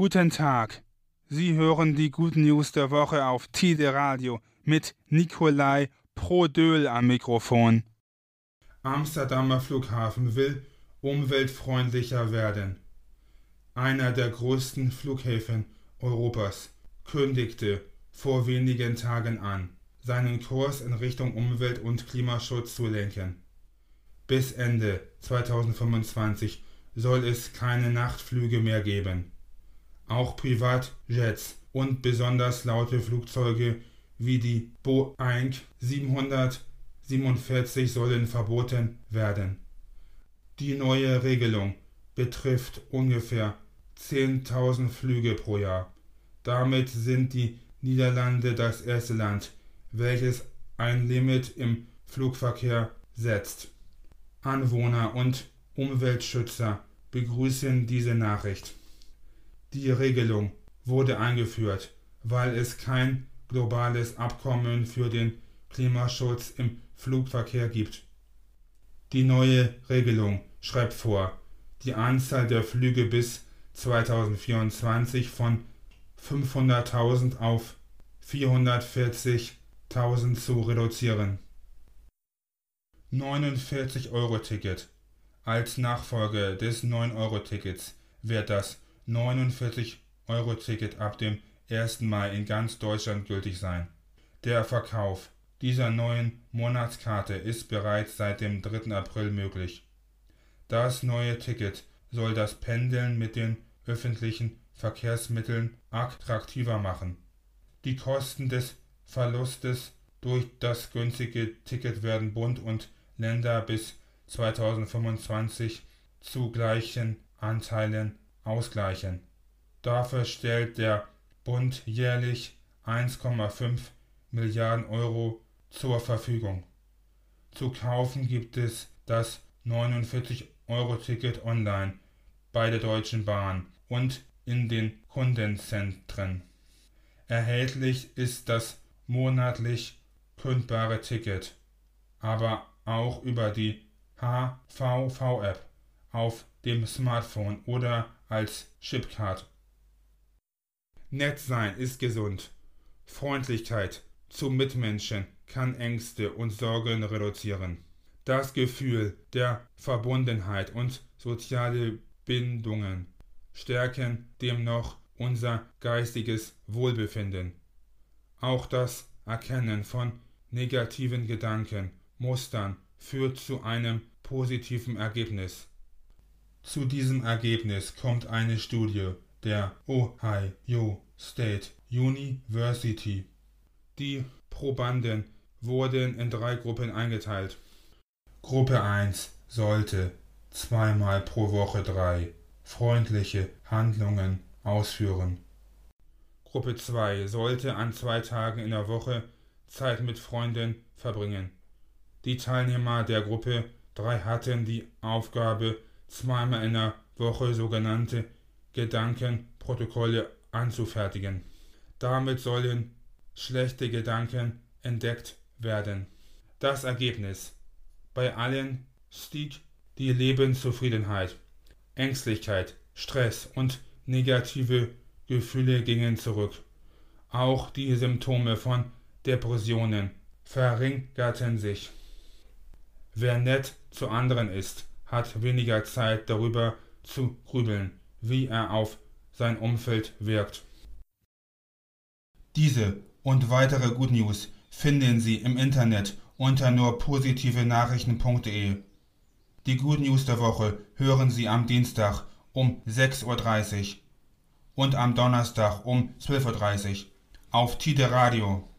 Guten Tag. Sie hören die guten News der Woche auf Tide Radio mit Nikolai Prodöl am Mikrofon. Amsterdamer Flughafen will umweltfreundlicher werden. Einer der größten Flughäfen Europas kündigte vor wenigen Tagen an, seinen Kurs in Richtung Umwelt- und Klimaschutz zu lenken. Bis Ende 2025 soll es keine Nachtflüge mehr geben. Auch Privatjets und besonders laute Flugzeuge wie die Boeing 747 sollen verboten werden. Die neue Regelung betrifft ungefähr 10.000 Flüge pro Jahr. Damit sind die Niederlande das erste Land, welches ein Limit im Flugverkehr setzt. Anwohner und Umweltschützer begrüßen diese Nachricht. Die Regelung wurde eingeführt, weil es kein globales Abkommen für den Klimaschutz im Flugverkehr gibt. Die neue Regelung schreibt vor, die Anzahl der Flüge bis 2024 von 500.000 auf 440.000 zu reduzieren. 49-Euro-Ticket. Als Nachfolger des 9-Euro-Tickets wird das 49-Euro-Ticket ab dem 1. Mai in ganz Deutschland gültig sein. Der Verkauf dieser neuen Monatskarte ist bereits seit dem 3. April möglich. Das neue Ticket soll das Pendeln mit den öffentlichen Verkehrsmitteln attraktiver machen. Die Kosten des Verlustes durch das günstige Ticket werden Bund und Länder bis 2025 zu gleichen Anteilen ausgleichen. Dafür stellt der Bund jährlich 1,5 Milliarden Euro zur Verfügung. Zu kaufen gibt es das 49-Euro-Ticket online bei der Deutschen Bahn und in den Kundenzentren. Erhältlich ist das monatlich kündbare Ticket, aber auch über die HVV-App auf dem Smartphone oder als Chipcard. Nett sein ist gesund. Freundlichkeit zu Mitmenschen kann Ängste und Sorgen reduzieren. Das Gefühl der Verbundenheit und soziale Bindungen stärken demnach unser geistiges Wohlbefinden. Auch das Erkennen von negativen Gedanken, Mustern führt zu einem positiven Ergebnis. Zu diesem Ergebnis kommt eine Studie der Ohio State University. Die Probanden wurden in drei Gruppen eingeteilt. Gruppe 1 sollte zweimal pro Woche drei freundliche Handlungen ausführen. Gruppe 2 sollte an zwei Tagen in der Woche Zeit mit Freunden verbringen. Die Teilnehmer der Gruppe 3 hatten die Aufgabe, zweimal in der Woche sogenannte Gedankenprotokolle anzufertigen. Damit sollen schlechte Gedanken entdeckt werden. Das Ergebnis. Bei allen stieg die Lebenszufriedenheit. Ängstlichkeit, Stress und negative Gefühle gingen zurück. Auch die Symptome von Depressionen verringerten sich. Wer nett zu anderen ist, hat weniger Zeit darüber zu grübeln, wie er auf sein Umfeld wirkt. Diese und weitere Good News finden Sie im Internet unter nur positive Nachrichten.de. Die Good News der Woche hören Sie am Dienstag um 6.30 Uhr und am Donnerstag um 12.30 Uhr auf Tide Radio.